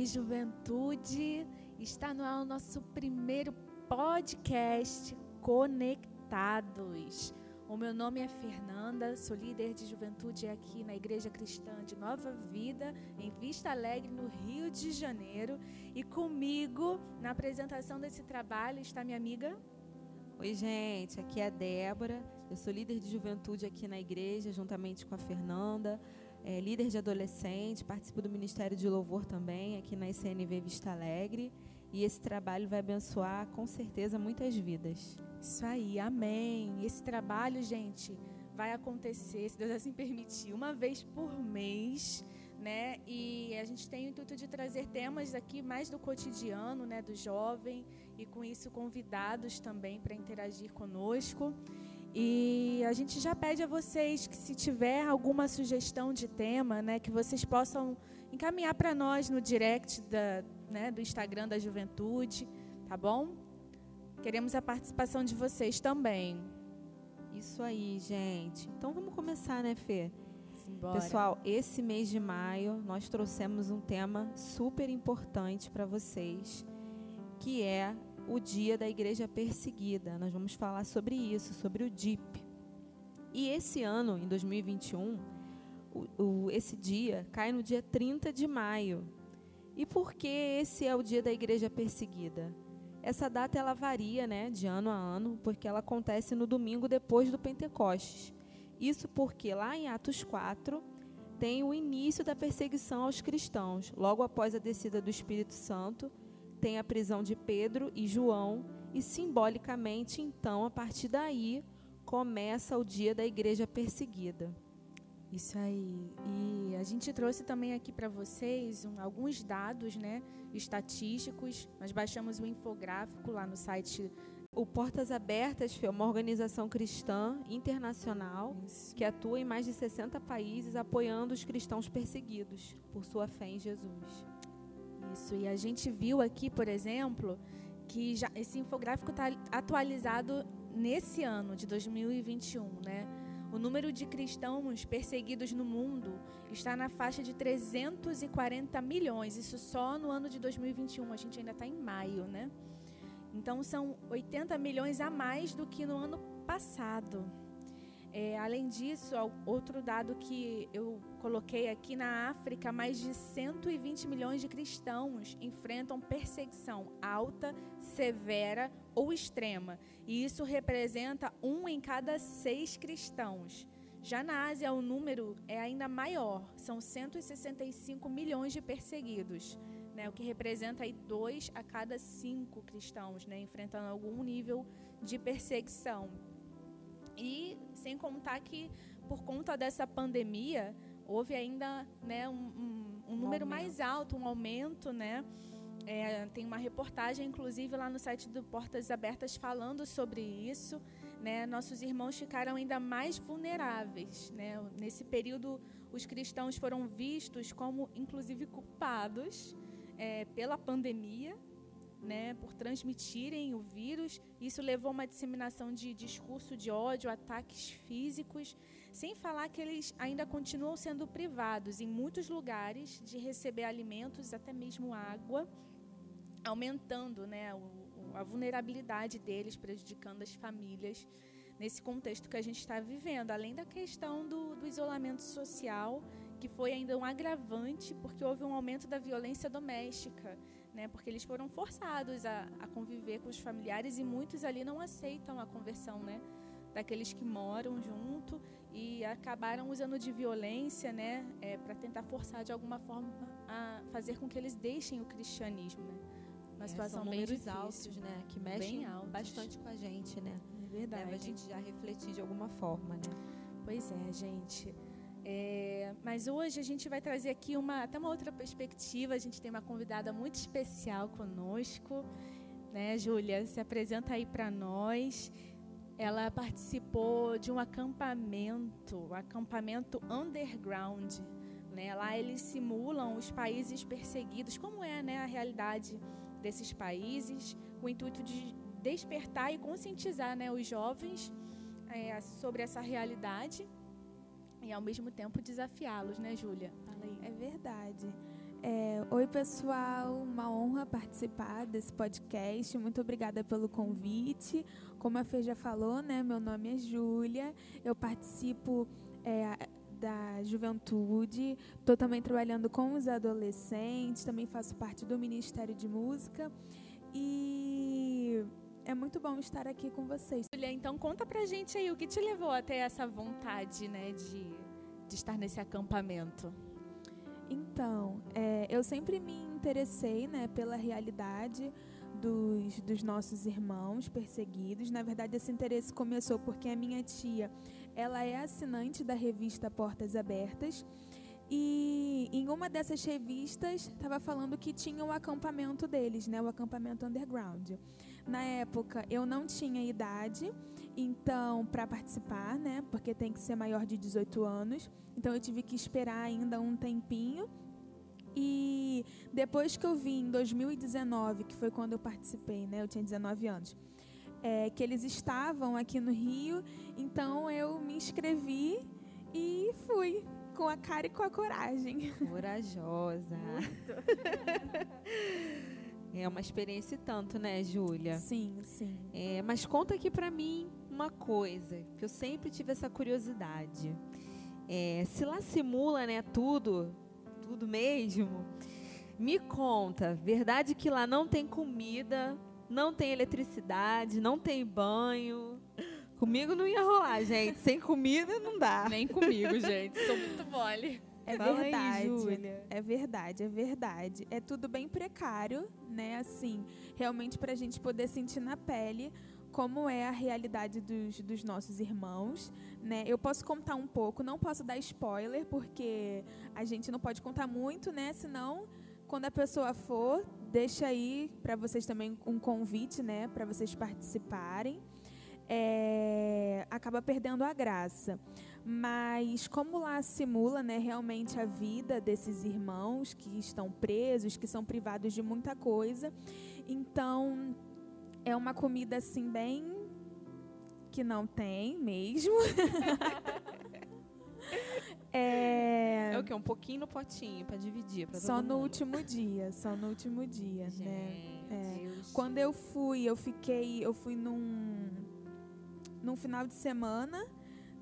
aí, juventude? Está no ar o nosso primeiro podcast Conectados. O meu nome é Fernanda, sou líder de juventude aqui na Igreja Cristã de Nova Vida, em Vista Alegre, no Rio de Janeiro. E comigo, na apresentação desse trabalho, está minha amiga. Oi, gente, aqui é a Débora. Eu sou líder de juventude aqui na igreja, juntamente com a Fernanda é, líder de adolescente, participo do Ministério de Louvor também, aqui na ICNV Vista Alegre. E esse trabalho vai abençoar, com certeza, muitas vidas. Isso aí, amém. Esse trabalho, gente, vai acontecer, se Deus assim permitir, uma vez por mês, né? E a gente tem o intuito de trazer temas aqui mais do cotidiano, né, do jovem, e com isso convidados também para interagir conosco. E a gente já pede a vocês que se tiver alguma sugestão de tema, né, que vocês possam encaminhar para nós no direct da, né, do Instagram da Juventude, tá bom? Queremos a participação de vocês também. Isso aí, gente. Então vamos começar, né, Fê? Simbora. Pessoal, esse mês de maio nós trouxemos um tema super importante para vocês, que é o dia da igreja perseguida. Nós vamos falar sobre isso, sobre o DIP. E esse ano, em 2021, o, o, esse dia cai no dia 30 de maio. E por que esse é o dia da igreja perseguida? Essa data ela varia, né, de ano a ano, porque ela acontece no domingo depois do Pentecostes. Isso porque lá em Atos 4 tem o início da perseguição aos cristãos, logo após a descida do Espírito Santo tem a prisão de Pedro e João, e simbolicamente, então, a partir daí, começa o dia da igreja perseguida. Isso aí. E a gente trouxe também aqui para vocês um, alguns dados, né, estatísticos. Nós baixamos o infográfico lá no site. O Portas Abertas é uma organização cristã internacional Isso. que atua em mais de 60 países apoiando os cristãos perseguidos por sua fé em Jesus. Isso, e a gente viu aqui, por exemplo, que já, esse infográfico está atualizado nesse ano de 2021, né? O número de cristãos perseguidos no mundo está na faixa de 340 milhões, isso só no ano de 2021, a gente ainda está em maio, né? Então são 80 milhões a mais do que no ano passado. É, além disso, outro dado que eu coloquei aqui na África, mais de 120 milhões de cristãos enfrentam perseguição alta, severa ou extrema. E isso representa um em cada seis cristãos. Já na Ásia, o número é ainda maior, são 165 milhões de perseguidos, né, o que representa aí dois a cada cinco cristãos né, enfrentando algum nível de perseguição. E sem contar que, por conta dessa pandemia, houve ainda né, um, um, um número um mais alto, um aumento, né? É, tem uma reportagem, inclusive, lá no site do Portas Abertas falando sobre isso. Né? Nossos irmãos ficaram ainda mais vulneráveis. Né? Nesse período, os cristãos foram vistos como, inclusive, culpados é, pela pandemia, né, por transmitirem o vírus. Isso levou a uma disseminação de discurso de ódio, ataques físicos, sem falar que eles ainda continuam sendo privados em muitos lugares de receber alimentos, até mesmo água, aumentando né, a vulnerabilidade deles, prejudicando as famílias nesse contexto que a gente está vivendo, além da questão do, do isolamento social, que foi ainda um agravante, porque houve um aumento da violência doméstica né? Porque eles foram forçados a, a conviver com os familiares e muitos ali não aceitam a conversão, né? Daqueles que moram junto e acabaram usando de violência, né? É, para tentar forçar de alguma forma a fazer com que eles deixem o cristianismo, né? Uma é, situação bem difícil, altos, né? Que mexem bastante com a gente, né? É verdade. Leva a gente já refletir de alguma forma, né? Pois é, gente. É, mas hoje a gente vai trazer aqui uma, até uma outra perspectiva. A gente tem uma convidada muito especial conosco, né, Júlia? Se apresenta aí para nós. Ela participou de um acampamento, um acampamento underground. Né? Lá eles simulam os países perseguidos, como é né, a realidade desses países, com o intuito de despertar e conscientizar né, os jovens é, sobre essa realidade e ao mesmo tempo desafiá-los, né, Júlia? É verdade. É, Oi, pessoal, uma honra participar desse podcast. Muito obrigada pelo convite. Como a Fê já falou, né, meu nome é Júlia, eu participo é, da juventude, estou também trabalhando com os adolescentes, também faço parte do Ministério de Música e é muito bom estar aqui com vocês. Júlia, então conta pra gente aí o que te levou até essa vontade, né, de, de estar nesse acampamento. Então, é, eu sempre me interessei né, pela realidade dos, dos nossos irmãos perseguidos. Na verdade, esse interesse começou porque a minha tia ela é assinante da revista Portas Abertas. E em uma dessas revistas estava falando que tinha o acampamento deles, né, o acampamento underground. Na época eu não tinha idade, então para participar, né, porque tem que ser maior de 18 anos. Então eu tive que esperar ainda um tempinho. E depois que eu vim em 2019, que foi quando eu participei, né, eu tinha 19 anos. É, que eles estavam aqui no Rio, então eu me inscrevi e fui com a cara e com a coragem. Corajosa. é uma experiência e tanto, né, Júlia? Sim, sim. É, mas conta aqui pra mim uma coisa, que eu sempre tive essa curiosidade. É, se lá simula, né, tudo, tudo mesmo, me conta, verdade que lá não tem comida, não tem eletricidade, não tem banho. Comigo não ia rolar, gente. Sem comida não dá. Nem comigo, gente. Sou muito mole. É Fala aí, verdade. É verdade, é verdade. É tudo bem precário, né? Assim, realmente para a gente poder sentir na pele como é a realidade dos, dos nossos irmãos, né? Eu posso contar um pouco, não posso dar spoiler, porque a gente não pode contar muito, né? Senão, quando a pessoa for, deixa aí para vocês também um convite, né? Para vocês participarem. É, acaba perdendo a graça. Mas como lá simula né, realmente a vida desses irmãos que estão presos, que são privados de muita coisa, então é uma comida assim bem que não tem mesmo. é, É o quê? Um pouquinho no potinho pra dividir. Pra só no último dia, só no último dia, né? Gente, É. Deus. Quando eu fui, eu fiquei, eu fui num num final de semana,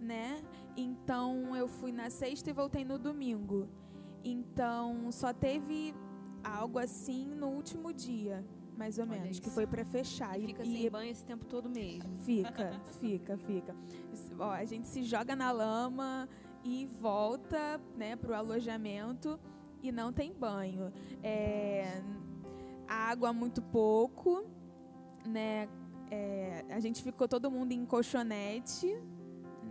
né? Então eu fui na sexta e voltei no domingo. Então só teve algo assim no último dia, mais ou Olha menos, que isso. foi para fechar E e, fica e sem banho esse tempo todo mesmo. fica, fica, fica. Ó, a gente se joga na lama e volta, né, pro alojamento e não tem banho. É, água muito pouco, né? É, a gente ficou todo mundo em colchonete,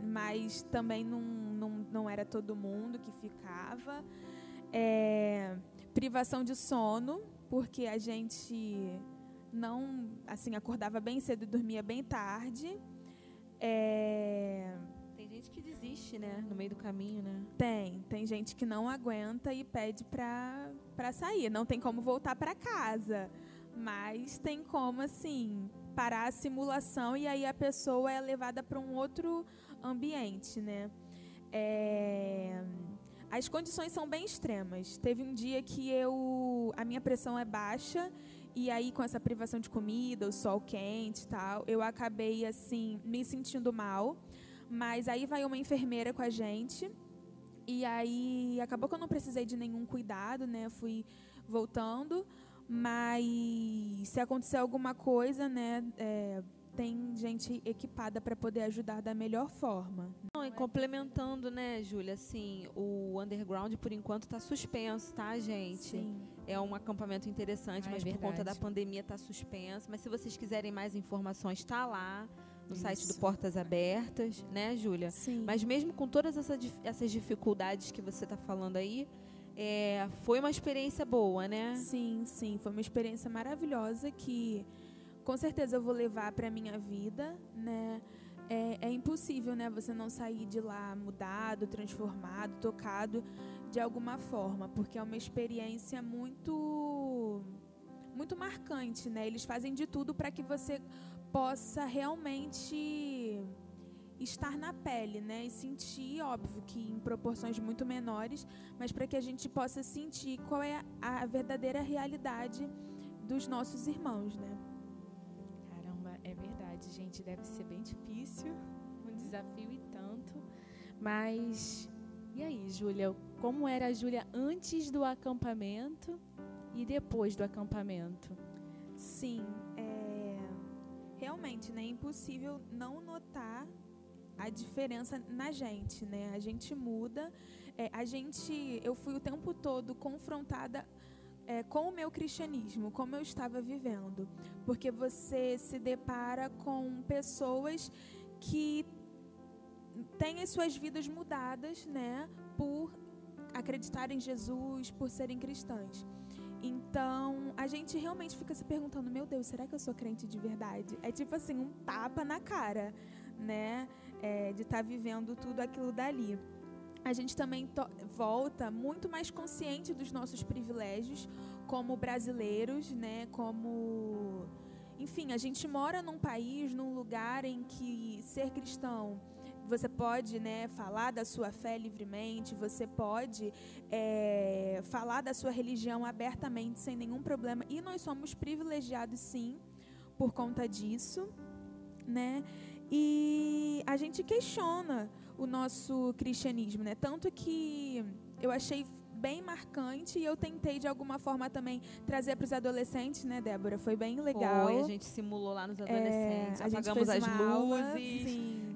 mas também não, não, não era todo mundo que ficava. É, privação de sono, porque a gente não, assim, acordava bem cedo e dormia bem tarde. É, Tem gente que desiste, né? No meio do caminho, né? tem, tem gente que não aguenta e pede pra, pra sair. Não tem como voltar pra casa, mas tem como, assim, parar a simulação e aí a pessoa é levada para um outro ambiente, né? É, As condições são bem extremas. Teve um dia que eu a minha pressão é baixa e aí com essa privação de comida, o sol quente e tal, eu acabei assim me sentindo mal. Mas aí vai uma enfermeira com a gente e aí acabou que eu não precisei de nenhum cuidado, né? Fui voltando, mas se acontecer alguma coisa, né? é, tem gente equipada para poder ajudar da melhor forma. Não, e complementando, né, Júlia, assim, o underground por enquanto está suspenso, tá, gente? Sim. É um acampamento interessante, Ah, é mas por conta da pandemia está suspenso. Mas se vocês quiserem mais informações, está lá no site do Isso. Portas Abertas, né, Júlia? Sim. Mas mesmo com todas essa essas dificuldades que você está falando aí, é, foi uma experiência boa, né? Sim, sim, foi uma experiência maravilhosa que com certeza eu vou levar para minha vida, né? É, é impossível, né, você não sair de lá mudado, transformado, tocado de alguma forma, porque é uma experiência muito muito marcante, né? Eles fazem de tudo para que você possa realmente estar na pele, né? E sentir, óbvio que em proporções muito menores, mas para que a gente possa sentir qual é a verdadeira realidade dos nossos irmãos, né? É verdade, gente. Deve ser bem difícil, um desafio e tanto. Mas e aí, Júlia? Como era a Júlia antes do acampamento e depois do acampamento? Sim, é... realmente, né? É impossível não notar a diferença na gente, né? A gente muda, é, a gente, eu fui o tempo todo confrontada é, com o meu cristianismo, como eu estava vivendo, porque você se depara com pessoas que têm as suas vidas mudadas, né? Por acreditar em Jesus, por serem cristãs. Então, a gente realmente fica se perguntando: meu Deus, será que eu sou crente de verdade? É tipo assim, um tapa na cara, né? É, de estar tá vivendo tudo aquilo dali. A gente também volta muito mais consciente dos nossos privilégios como brasileiros, né? Como. Enfim, a gente mora num país, num lugar em que ser cristão você pode né, falar da sua fé livremente, você pode é, falar da sua religião abertamente, sem nenhum problema. E nós somos privilegiados, sim, por conta disso. Né? E a gente questiona o nosso cristianismo, né? Tanto que eu achei bem marcante e eu tentei de alguma forma também trazer para os adolescentes, né, Débora? Foi bem legal. Foi, a gente simulou lá nos é, adolescentes, é, apagamos as luzes, aula,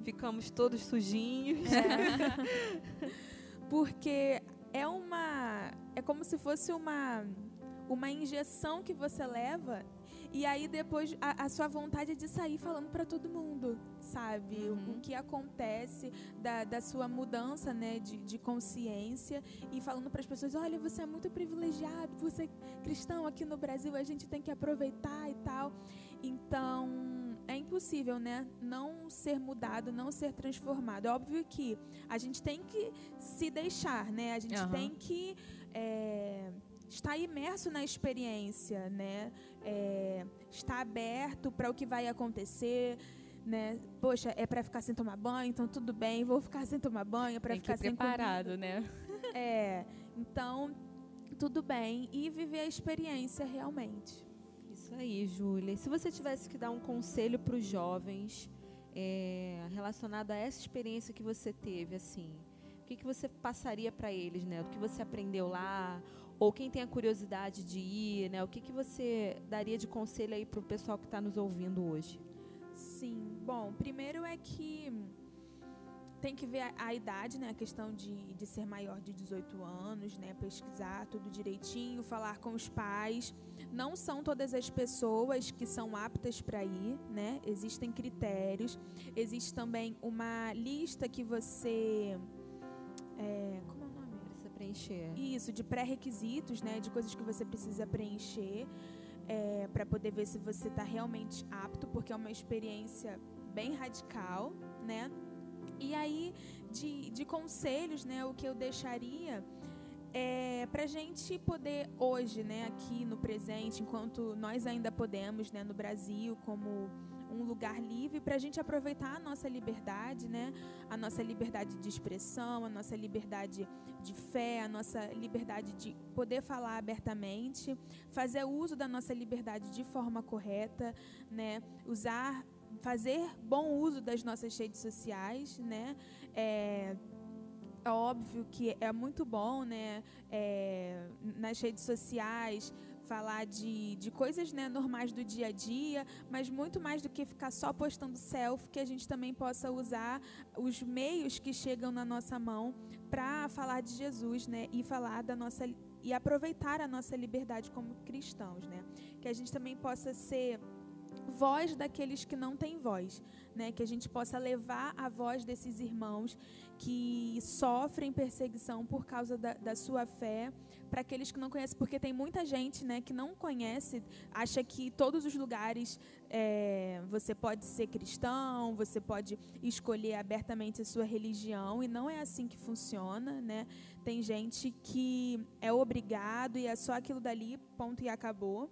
ficamos todos sujinhos. É. Porque é uma é como se fosse uma uma injeção que você leva e aí depois a, a sua vontade é de sair falando para todo mundo, sabe? Uhum. O, que acontece da, da sua mudança né, de, de consciência e falando para as pessoas, olha, você é muito privilegiado, você é cristão aqui no Brasil, a gente tem que aproveitar e tal. Então, é impossível, né? Não ser mudado, não ser transformado. É óbvio que a gente tem que se deixar, né? A gente uhum. tem que é, estar imerso na experiência, né? É, estar aberto para o que vai acontecer, né? Poxa, é para ficar sem tomar banho, então tudo bem, vou ficar sem tomar banho, é para ficar sem preparado, né? É, então tudo bem e viver a experiência realmente. Isso aí, Júlia. Se você tivesse que dar um conselho para os jovens é, relacionado a essa experiência que você teve, assim, o que, que você passaria para eles, né? O que você aprendeu lá? Ou quem tem a curiosidade de ir, né? O que, que você daria de conselho aí para o pessoal que está nos ouvindo hoje? Sim, bom, primeiro é que tem que ver a, a, idade, né? A questão de, de ser maior de 18 anos, né? Pesquisar tudo direitinho, falar com os pais. Não são todas as pessoas que são aptas para ir, né? Existem critérios. Existe também uma lista que você. É, preencher. Isso, de pré-requisitos, né? De coisas que você precisa preencher é, para poder ver se você está realmente apto, porque é uma experiência bem radical, né? E aí, de, de conselhos, né? O que eu deixaria é para a gente poder hoje, né? Aqui no presente, enquanto nós ainda podemos, né? No Brasil, como um lugar livre para a gente aproveitar a nossa liberdade, né? A nossa liberdade de expressão, a nossa liberdade de fé, a nossa liberdade de poder falar abertamente, fazer uso da nossa liberdade de forma correta, né? Usar, fazer bom uso das nossas redes sociais, né? É, é óbvio que é muito bom, né? É, nas redes sociais falar de, de coisas né, normais do dia a dia, mas muito mais do que ficar só postando selfie, que a gente também possa usar os meios que chegam na nossa mão para falar de Jesus, né, e falar da nossa e aproveitar a nossa liberdade como cristãos, né? Que a gente também possa ser voz daqueles que não têm voz, né? Que a gente possa levar a voz desses irmãos que sofrem perseguição por causa da, da sua fé, para aqueles que não conhecem, porque tem muita gente, né, que não conhece, acha que todos os lugares é, você pode ser cristão, você pode escolher abertamente a sua religião e não é assim que funciona, né? Tem gente que é obrigado e é só aquilo dali, ponto e acabou.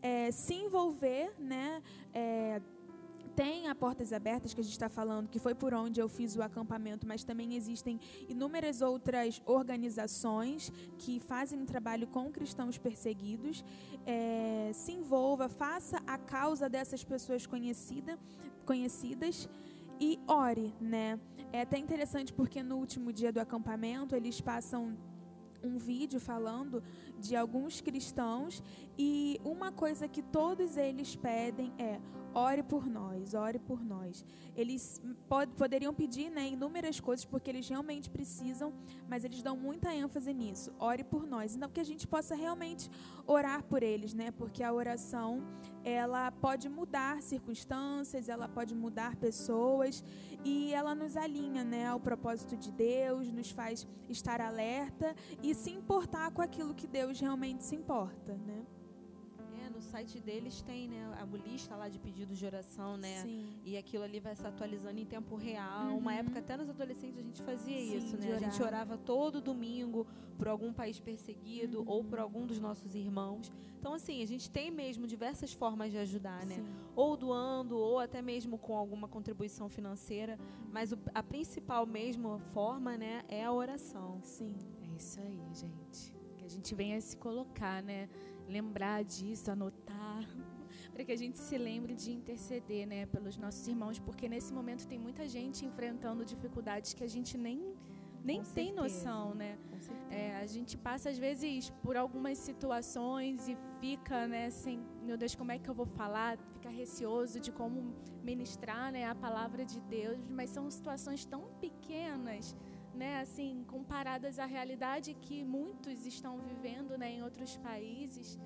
É, se envolver, né? É, tem a Portas Abertas, que a gente está falando, que foi por onde eu fiz o acampamento, mas também existem inúmeras outras organizações que fazem um trabalho com cristãos perseguidos. É, se envolva, faça a causa dessas pessoas conhecida, conhecidas e ore, né? É até interessante porque no último dia do acampamento eles passam um vídeo falando de alguns cristãos e uma coisa que todos eles pedem é ore por nós, ore por nós. Eles pod poderiam pedir né, inúmeras coisas, porque eles realmente precisam, mas eles dão muita ênfase nisso. Ore por nós. Então, que a gente possa realmente orar por eles, né? Porque a oração, ela pode mudar circunstâncias, ela pode mudar pessoas e ela nos alinha, né, ao propósito de Deus, nos faz estar alerta e se importar com aquilo que Deus realmente se importa, né? site deles tem, né, a lista lá de pedidos de oração, né? Sim. E aquilo ali vai se atualizando em tempo real. Uhum. Uma época até nos adolescentes a gente fazia Sim, isso, né? A gente orava todo domingo por algum país perseguido uhum. ou por algum dos nossos irmãos. Então assim, a gente tem mesmo diversas formas de ajudar, né? Sim. Ou doando ou até mesmo com alguma contribuição financeira, mas o, a principal mesmo forma, né, é a oração. Sim. É isso aí, gente. A gente venha se colocar, né? lembrar disso, anotar, para que a gente se lembre de interceder, né, pelos nossos irmãos, porque nesse momento tem muita gente enfrentando dificuldades que a gente nem nem Com tem certeza. noção, né? É, a gente passa às vezes por algumas situações e fica, né, sem, meu Deus, como é que eu vou falar? Fica receoso de como ministrar, né, a palavra de Deus, mas são situações tão pequenas né, assim, comparadas à realidade que muitos estão vivendo, né, em outros países,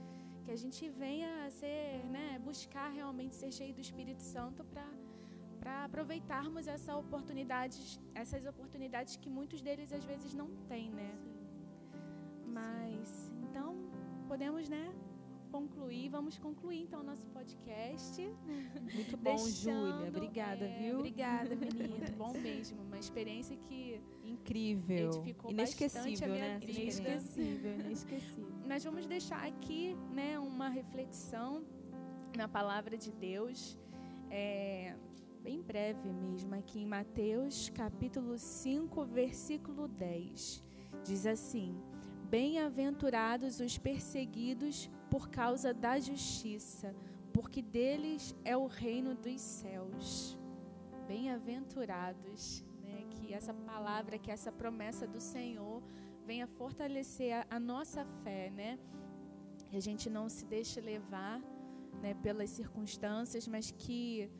que a gente venha a ser, né, buscar realmente ser cheio do Espírito Santo para para aproveitarmos essa oportunidade, essas oportunidades que muitos deles às vezes não têm, né? Mas então podemos, né, concluir. Vamos concluir então o nosso podcast. Muito bom, Júlia. Obrigada, é, viu? Obrigada, menina. Muito bom mesmo. Uma experiência que incrível, inesquecível, né? Inesquecível, inesquecível. Nós vamos deixar aqui, né, uma reflexão na palavra de Deus. É, bem breve mesmo, aqui em Mateus capítulo 5, versículo 10. Diz assim: Bem-aventurados os perseguidos por causa da justiça, porque deles é o reino dos céus. Bem-aventurados? Que essa palavra, que essa promessa do Senhor venha fortalecer a, a nossa fé, né? Que a gente não se deixe levar, né, pelas circunstâncias, mas que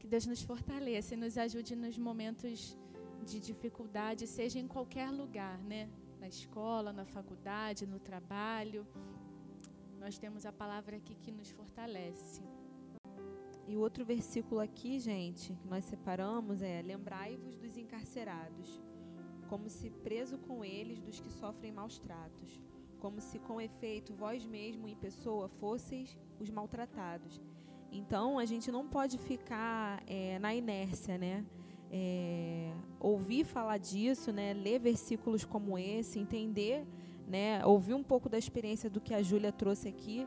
que Deus nos fortaleça e nos ajude nos momentos de dificuldade, seja em qualquer lugar, né? Na escola, na faculdade, no trabalho nós temos a palavra aqui que nos fortalece. E o outro versículo aqui, gente, que nós separamos é: Lembrai-vos dos encarcerados, como se preso com eles dos que sofrem maus tratos, como se com efeito vós mesmo em pessoa fosseis os maltratados. Então a gente não pode ficar é, na inércia, né? É, ouvir falar disso, né? Ler versículos como esse, entender né, ouvir um pouco da experiência do que a Júlia trouxe aqui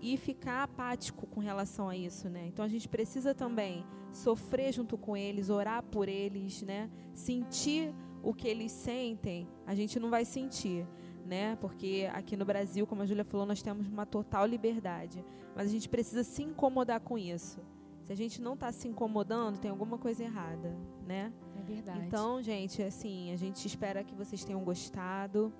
e ficar apático com relação a isso, né? Então a gente precisa também sofrer junto com eles, orar por eles, né? Sentir o que eles sentem, a gente não vai sentir, né? Porque aqui no Brasil, como a Júlia falou, nós temos uma total liberdade, mas a gente precisa se incomodar com isso. Se a gente não está se incomodando, tem alguma coisa errada, né? É verdade. Então, gente, assim, a gente espera que vocês tenham gostado.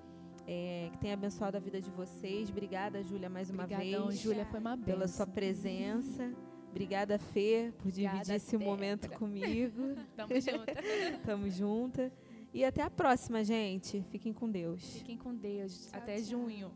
É, que tenha abençoado a vida de vocês. Obrigada, Júlia, mais uma Obrigadão, vez. Júlia, foi uma Pela sua presença. Obrigada, Fê, por Obrigada, dividir esse momento comigo. Tamo junto. Tamo junto. E até a próxima, gente. Fiquem com Deus. Fiquem com Deus. Tchau, até tchau. junho.